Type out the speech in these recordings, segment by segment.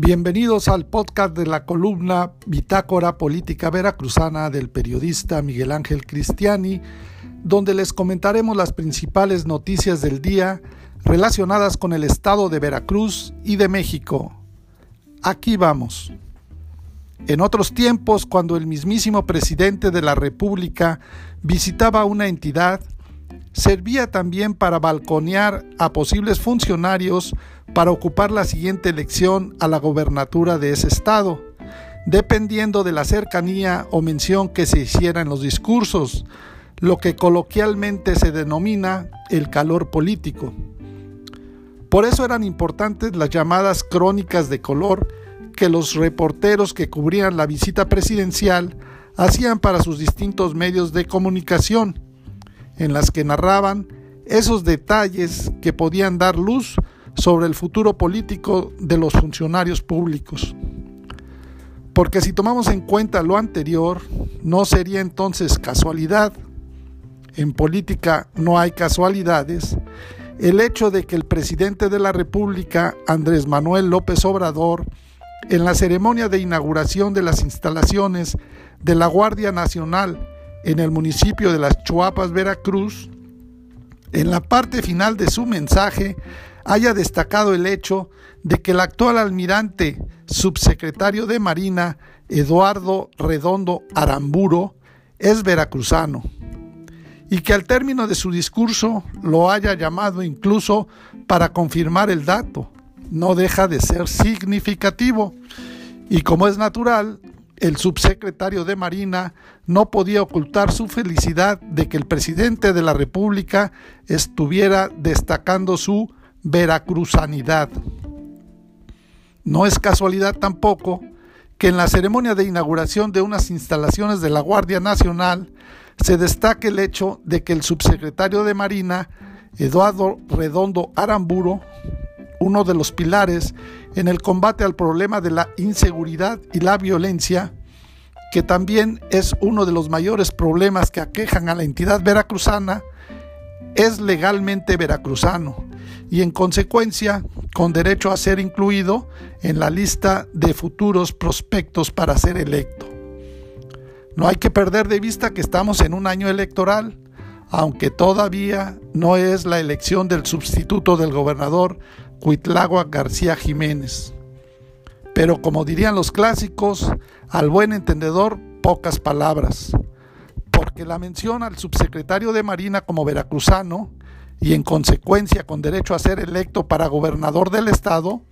Bienvenidos al podcast de la columna Bitácora Política Veracruzana del periodista Miguel Ángel Cristiani, donde les comentaremos las principales noticias del día relacionadas con el estado de Veracruz y de México. Aquí vamos. En otros tiempos, cuando el mismísimo presidente de la República visitaba una entidad, servía también para balconear a posibles funcionarios para ocupar la siguiente elección a la gobernatura de ese estado, dependiendo de la cercanía o mención que se hiciera en los discursos, lo que coloquialmente se denomina el calor político. Por eso eran importantes las llamadas crónicas de color que los reporteros que cubrían la visita presidencial hacían para sus distintos medios de comunicación, en las que narraban esos detalles que podían dar luz sobre el futuro político de los funcionarios públicos. Porque si tomamos en cuenta lo anterior, no sería entonces casualidad, en política no hay casualidades, el hecho de que el presidente de la República, Andrés Manuel López Obrador, en la ceremonia de inauguración de las instalaciones de la Guardia Nacional en el municipio de Las Chuapas, Veracruz, en la parte final de su mensaje haya destacado el hecho de que el actual almirante subsecretario de Marina, Eduardo Redondo Aramburo, es veracruzano y que al término de su discurso lo haya llamado incluso para confirmar el dato. No deja de ser significativo y como es natural, el subsecretario de Marina no podía ocultar su felicidad de que el presidente de la República estuviera destacando su veracruzanidad. No es casualidad tampoco que en la ceremonia de inauguración de unas instalaciones de la Guardia Nacional se destaque el hecho de que el subsecretario de Marina, Eduardo Redondo Aramburo, uno de los pilares en el combate al problema de la inseguridad y la violencia, que también es uno de los mayores problemas que aquejan a la entidad veracruzana, es legalmente veracruzano y en consecuencia con derecho a ser incluido en la lista de futuros prospectos para ser electo. No hay que perder de vista que estamos en un año electoral, aunque todavía no es la elección del sustituto del gobernador Cuitlagua García Jiménez. Pero como dirían los clásicos, al buen entendedor pocas palabras, porque la mención al subsecretario de Marina como veracruzano y en consecuencia con derecho a ser electo para gobernador del estado,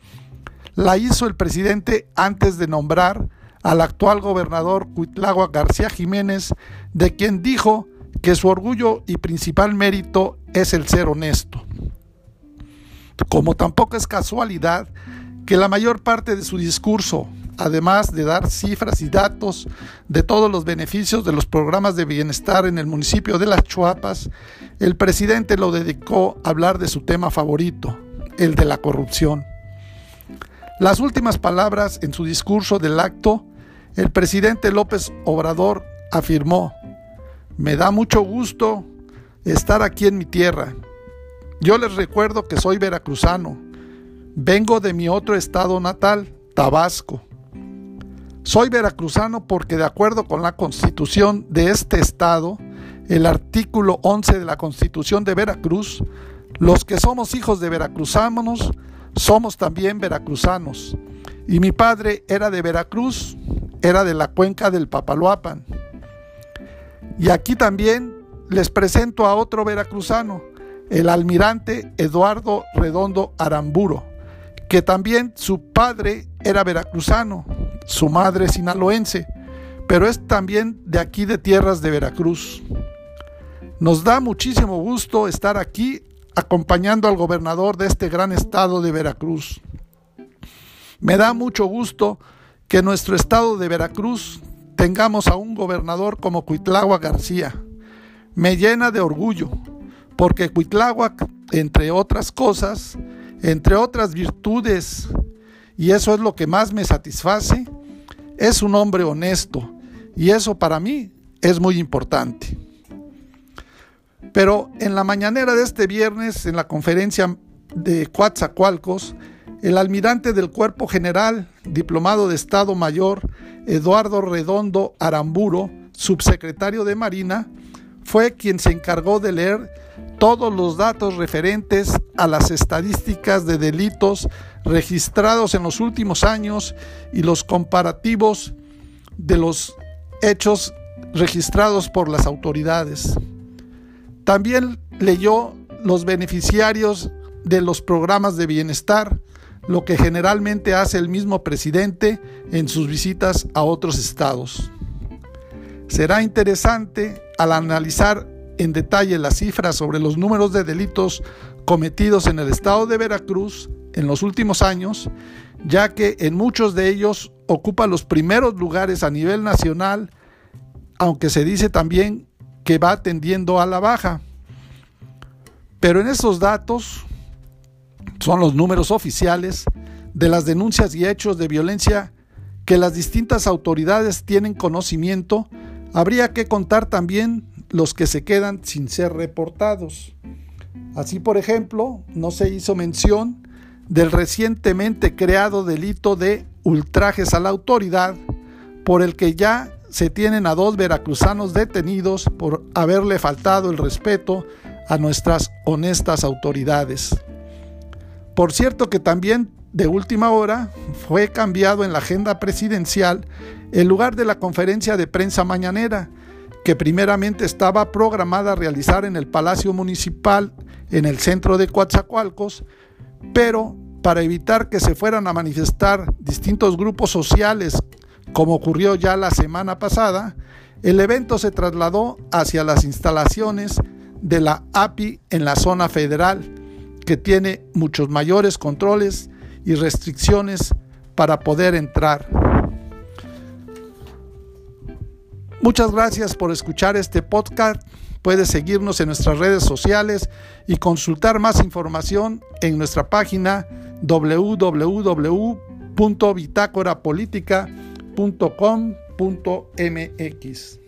la hizo el presidente antes de nombrar al actual gobernador Cuitlagua García Jiménez, de quien dijo que su orgullo y principal mérito es el ser honesto. Como tampoco es casualidad que la mayor parte de su discurso, además de dar cifras y datos de todos los beneficios de los programas de bienestar en el municipio de Las Chuapas, el presidente lo dedicó a hablar de su tema favorito, el de la corrupción. Las últimas palabras en su discurso del acto, el presidente López Obrador afirmó, me da mucho gusto estar aquí en mi tierra. Yo les recuerdo que soy veracruzano, vengo de mi otro estado natal, Tabasco. Soy veracruzano porque de acuerdo con la constitución de este estado, el artículo 11 de la constitución de Veracruz, los que somos hijos de veracruzanos somos también veracruzanos. Y mi padre era de Veracruz, era de la cuenca del Papaloapan. Y aquí también les presento a otro veracruzano, el almirante Eduardo Redondo Aramburo, que también su padre era veracruzano su madre sinaloense, pero es también de aquí de tierras de Veracruz. Nos da muchísimo gusto estar aquí acompañando al gobernador de este gran estado de Veracruz. Me da mucho gusto que nuestro estado de Veracruz tengamos a un gobernador como Cuitláhuac García. Me llena de orgullo, porque Cuitláhuac, entre otras cosas, entre otras virtudes, y eso es lo que más me satisface, es un hombre honesto y eso para mí es muy importante. Pero en la mañanera de este viernes, en la conferencia de Coatzacoalcos, El almirante del Cuerpo General, diplomado de Estado Mayor, Eduardo Redondo Aramburo, subsecretario de Marina, fue quien se encargó de leer todos los datos referentes a las estadísticas de delitos registrados en los últimos años y los comparativos de los hechos registrados por las autoridades. También leyó los beneficiarios de los programas de bienestar, lo que generalmente hace el mismo presidente en sus visitas a otros estados. Será interesante al analizar en detalle las cifras sobre los números de delitos cometidos en el estado de Veracruz en los últimos años, ya que en muchos de ellos ocupa los primeros lugares a nivel nacional, aunque se dice también que va tendiendo a la baja. Pero en esos datos son los números oficiales de las denuncias y hechos de violencia que las distintas autoridades tienen conocimiento, habría que contar también los que se quedan sin ser reportados. Así, por ejemplo, no se hizo mención del recientemente creado delito de ultrajes a la autoridad, por el que ya se tienen a dos veracruzanos detenidos por haberle faltado el respeto a nuestras honestas autoridades. Por cierto que también de última hora fue cambiado en la agenda presidencial el lugar de la conferencia de prensa mañanera, que primeramente estaba programada a realizar en el Palacio Municipal en el centro de Coatzacoalcos, pero para evitar que se fueran a manifestar distintos grupos sociales, como ocurrió ya la semana pasada, el evento se trasladó hacia las instalaciones de la API en la zona federal, que tiene muchos mayores controles y restricciones para poder entrar. Muchas gracias por escuchar este podcast. Puedes seguirnos en nuestras redes sociales y consultar más información en nuestra página www.bitácorapolítica.com.mx.